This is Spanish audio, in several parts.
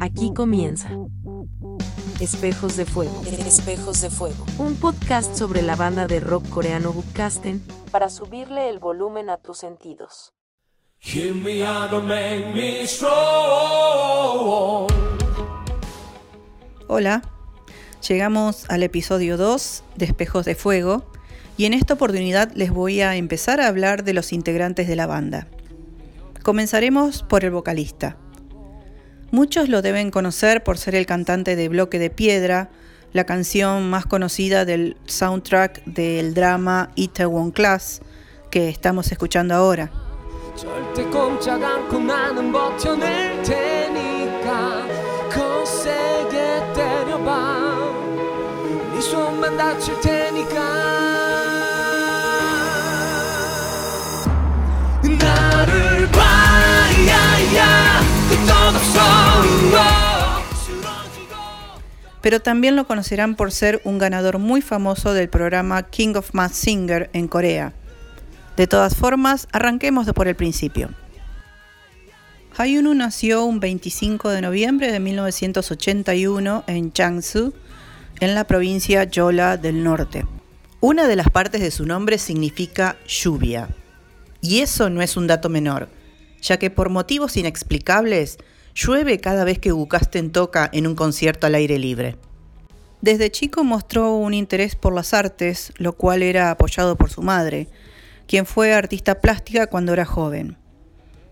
Aquí comienza. Espejos de Fuego. Espejos de Fuego. Un podcast sobre la banda de rock coreano Bukkasten para subirle el volumen a tus sentidos. Hola, llegamos al episodio 2 de Espejos de Fuego y en esta oportunidad les voy a empezar a hablar de los integrantes de la banda. Comenzaremos por el vocalista. Muchos lo deben conocer por ser el cantante de Bloque de Piedra, la canción más conocida del soundtrack del drama Itaewon Class que estamos escuchando ahora. Pero también lo conocerán por ser un ganador muy famoso del programa King of Mass Singer en Corea. De todas formas, arranquemos por el principio. Hayunu nació un 25 de noviembre de 1981 en Changsu, en la provincia Yola del Norte. Una de las partes de su nombre significa lluvia. Y eso no es un dato menor, ya que por motivos inexplicables llueve cada vez que Gukasten toca en un concierto al aire libre. Desde chico mostró un interés por las artes, lo cual era apoyado por su madre, quien fue artista plástica cuando era joven.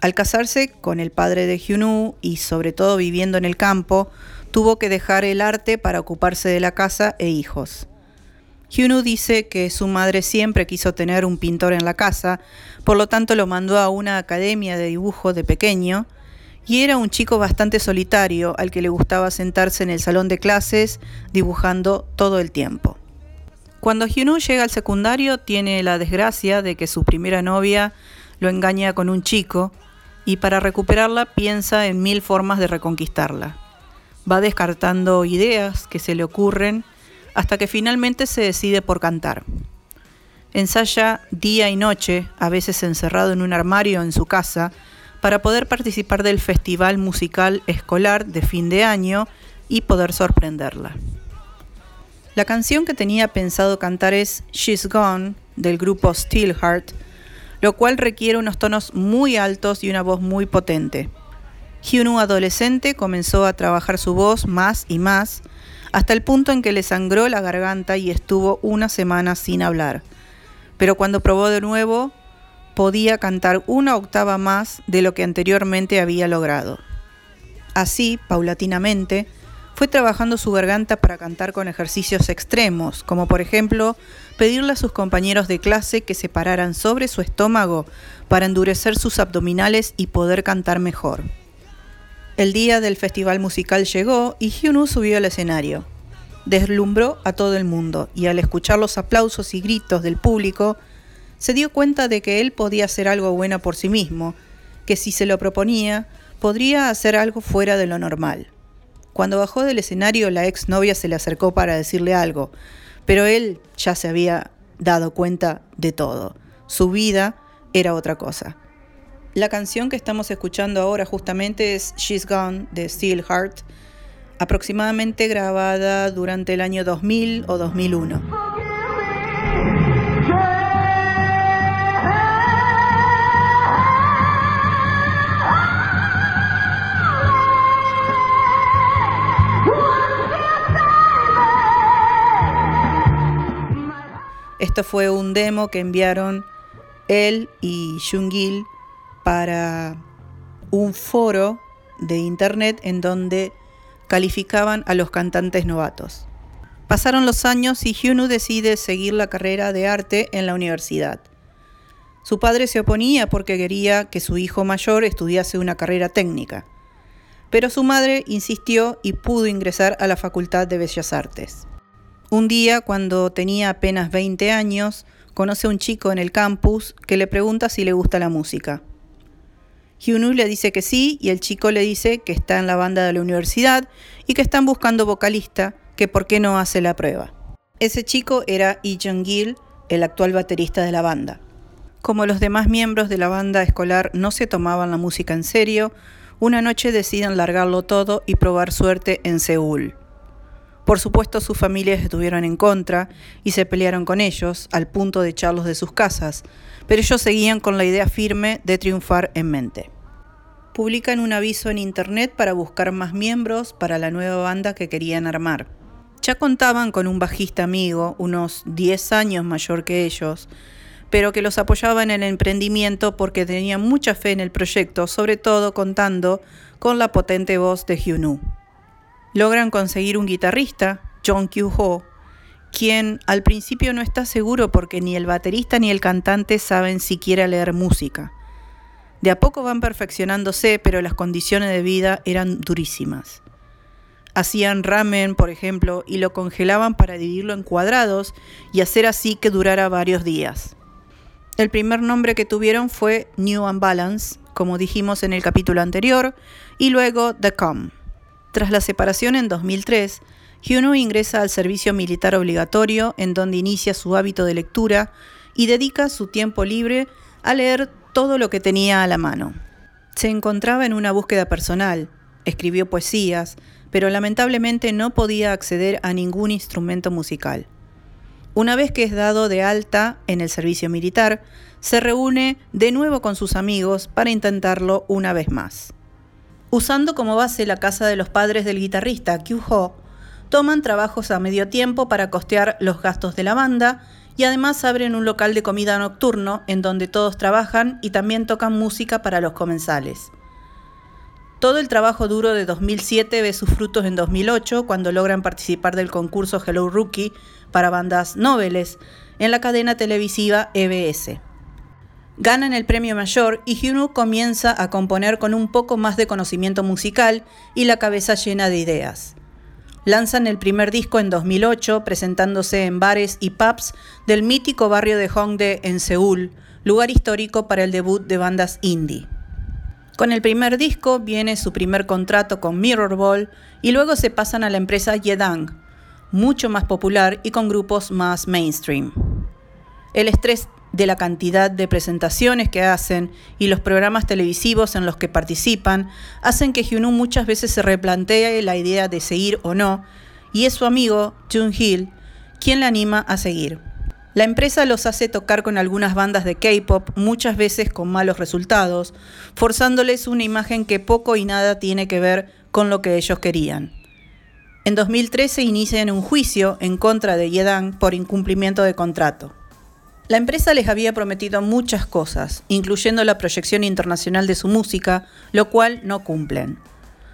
Al casarse con el padre de Hyunwoo y sobre todo viviendo en el campo, tuvo que dejar el arte para ocuparse de la casa e hijos. Hyunwoo dice que su madre siempre quiso tener un pintor en la casa, por lo tanto lo mandó a una academia de dibujo de pequeño, y era un chico bastante solitario al que le gustaba sentarse en el salón de clases dibujando todo el tiempo. Cuando Hyunwoo llega al secundario tiene la desgracia de que su primera novia lo engaña con un chico y para recuperarla piensa en mil formas de reconquistarla. Va descartando ideas que se le ocurren hasta que finalmente se decide por cantar. Ensaya día y noche, a veces encerrado en un armario en su casa, para poder participar del festival musical escolar de fin de año y poder sorprenderla. La canción que tenía pensado cantar es She's Gone del grupo Steelheart, lo cual requiere unos tonos muy altos y una voz muy potente. Hyunwoo adolescente comenzó a trabajar su voz más y más, hasta el punto en que le sangró la garganta y estuvo una semana sin hablar. Pero cuando probó de nuevo, podía cantar una octava más de lo que anteriormente había logrado. Así, paulatinamente, fue trabajando su garganta para cantar con ejercicios extremos, como por ejemplo pedirle a sus compañeros de clase que se pararan sobre su estómago para endurecer sus abdominales y poder cantar mejor. El día del festival musical llegó y Hyunwoo subió al escenario. Deslumbró a todo el mundo y al escuchar los aplausos y gritos del público, se dio cuenta de que él podía hacer algo bueno por sí mismo, que si se lo proponía, podría hacer algo fuera de lo normal. Cuando bajó del escenario, la exnovia se le acercó para decirle algo, pero él ya se había dado cuenta de todo. Su vida era otra cosa. La canción que estamos escuchando ahora justamente es She's Gone de Steel Heart, aproximadamente grabada durante el año 2000 o 2001. Esto fue un demo que enviaron él y Jungil para un foro de internet en donde calificaban a los cantantes novatos. Pasaron los años y Hyunwoo decide seguir la carrera de arte en la universidad. Su padre se oponía porque quería que su hijo mayor estudiase una carrera técnica, pero su madre insistió y pudo ingresar a la Facultad de Bellas Artes. Un día, cuando tenía apenas 20 años, conoce a un chico en el campus que le pregunta si le gusta la música. Hyunwoo le dice que sí y el chico le dice que está en la banda de la universidad y que están buscando vocalista, que por qué no hace la prueba. Ese chico era Lee Jung-gil, el actual baterista de la banda. Como los demás miembros de la banda escolar no se tomaban la música en serio, una noche deciden largarlo todo y probar suerte en Seúl. Por supuesto sus familias estuvieron en contra y se pelearon con ellos al punto de echarlos de sus casas, pero ellos seguían con la idea firme de triunfar en mente. Publican un aviso en internet para buscar más miembros para la nueva banda que querían armar. Ya contaban con un bajista amigo, unos 10 años mayor que ellos, pero que los apoyaba en el emprendimiento porque tenía mucha fe en el proyecto, sobre todo contando con la potente voz de Hyunwoo. Logran conseguir un guitarrista, John Kyu-ho, quien al principio no está seguro porque ni el baterista ni el cantante saben siquiera leer música. De a poco van perfeccionándose, pero las condiciones de vida eran durísimas. Hacían ramen, por ejemplo, y lo congelaban para dividirlo en cuadrados y hacer así que durara varios días. El primer nombre que tuvieron fue New Unbalance, como dijimos en el capítulo anterior, y luego The Com. Tras la separación en 2003, Hyunwoo ingresa al servicio militar obligatorio, en donde inicia su hábito de lectura y dedica su tiempo libre a leer todo lo que tenía a la mano. Se encontraba en una búsqueda personal, escribió poesías, pero lamentablemente no podía acceder a ningún instrumento musical. Una vez que es dado de alta en el servicio militar, se reúne de nuevo con sus amigos para intentarlo una vez más. Usando como base la casa de los padres del guitarrista Kyu-ho, toman trabajos a medio tiempo para costear los gastos de la banda y además abren un local de comida nocturno en donde todos trabajan y también tocan música para los comensales. Todo el trabajo duro de 2007 ve sus frutos en 2008 cuando logran participar del concurso Hello Rookie para bandas noveles en la cadena televisiva EBS. Ganan el premio mayor y Hyunwoo comienza a componer con un poco más de conocimiento musical y la cabeza llena de ideas. Lanzan el primer disco en 2008 presentándose en bares y pubs del mítico barrio de Hongdae en Seúl, lugar histórico para el debut de bandas indie. Con el primer disco viene su primer contrato con Mirrorball y luego se pasan a la empresa Yedang, mucho más popular y con grupos más mainstream. El estrés de la cantidad de presentaciones que hacen y los programas televisivos en los que participan hacen que Hyunwoo muchas veces se replantee la idea de seguir o no, y es su amigo, Jun Hill, quien la anima a seguir. La empresa los hace tocar con algunas bandas de K-pop, muchas veces con malos resultados, forzándoles una imagen que poco y nada tiene que ver con lo que ellos querían. En 2013 inician un juicio en contra de Yedan por incumplimiento de contrato. La empresa les había prometido muchas cosas, incluyendo la proyección internacional de su música, lo cual no cumplen.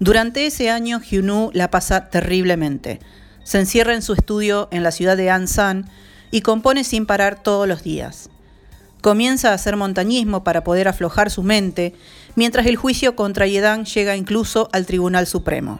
Durante ese año, Hyunwoo la pasa terriblemente. Se encierra en su estudio en la ciudad de Ansan y compone sin parar todos los días. Comienza a hacer montañismo para poder aflojar su mente, mientras el juicio contra Yedan llega incluso al Tribunal Supremo.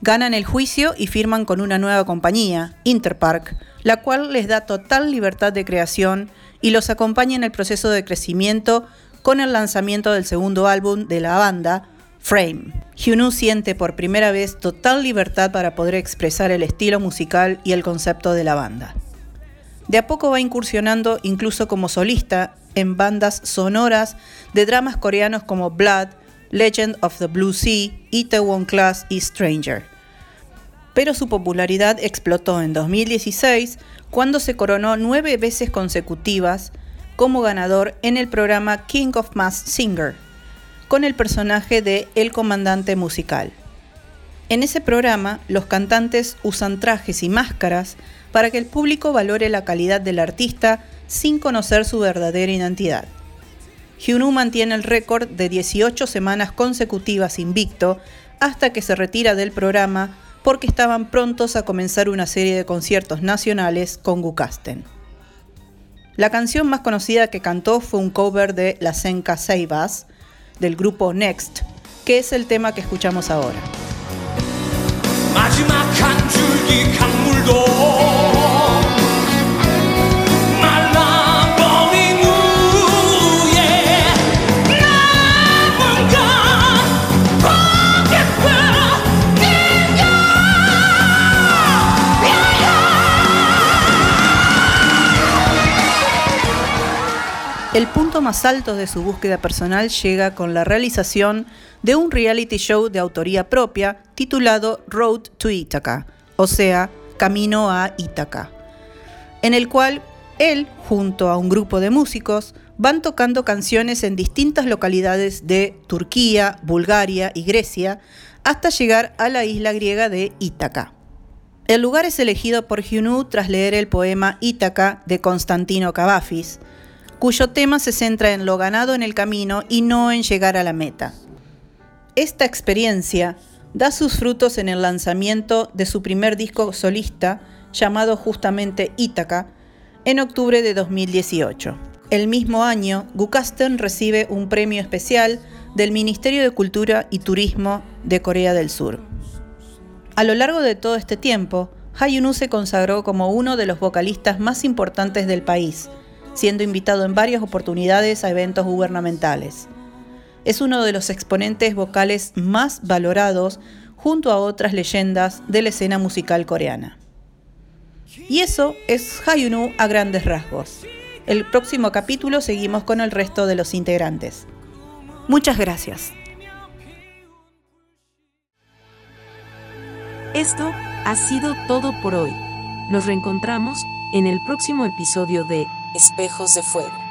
Ganan el juicio y firman con una nueva compañía, Interpark, la cual les da total libertad de creación y los acompaña en el proceso de crecimiento con el lanzamiento del segundo álbum de la banda, Frame. Hyunwoo siente por primera vez total libertad para poder expresar el estilo musical y el concepto de la banda. De a poco va incursionando incluso como solista en bandas sonoras de dramas coreanos como Blood, Legend of the Blue Sea, Itaewon Class y Stranger. Pero su popularidad explotó en 2016 cuando se coronó nueve veces consecutivas como ganador en el programa King of Mass Singer, con el personaje de El Comandante Musical. En ese programa, los cantantes usan trajes y máscaras para que el público valore la calidad del artista sin conocer su verdadera identidad. Hyunwoo mantiene el récord de 18 semanas consecutivas invicto hasta que se retira del programa porque estaban prontos a comenzar una serie de conciertos nacionales con Gukasten. La canción más conocida que cantó fue un cover de La Senka Seibas, del grupo Next, que es el tema que escuchamos ahora. El punto más alto de su búsqueda personal llega con la realización de un reality show de autoría propia titulado Road to Ítaca, o sea, Camino a Ítaca, en el cual él, junto a un grupo de músicos, van tocando canciones en distintas localidades de Turquía, Bulgaria y Grecia, hasta llegar a la isla griega de Ítaca. El lugar es elegido por Hyunwoo tras leer el poema Ítaca de Constantino Cavafis, cuyo tema se centra en lo ganado en el camino y no en llegar a la meta. Esta experiencia da sus frutos en el lanzamiento de su primer disco solista, llamado justamente Ítaca, en octubre de 2018. El mismo año, Gukasten recibe un premio especial del Ministerio de Cultura y Turismo de Corea del Sur. A lo largo de todo este tiempo, Hayunu se consagró como uno de los vocalistas más importantes del país, siendo invitado en varias oportunidades a eventos gubernamentales. Es uno de los exponentes vocales más valorados junto a otras leyendas de la escena musical coreana. Y eso es Hayunu a grandes rasgos. El próximo capítulo seguimos con el resto de los integrantes. Muchas gracias. Esto ha sido todo por hoy. Nos reencontramos en el próximo episodio de Espejos de Fuego.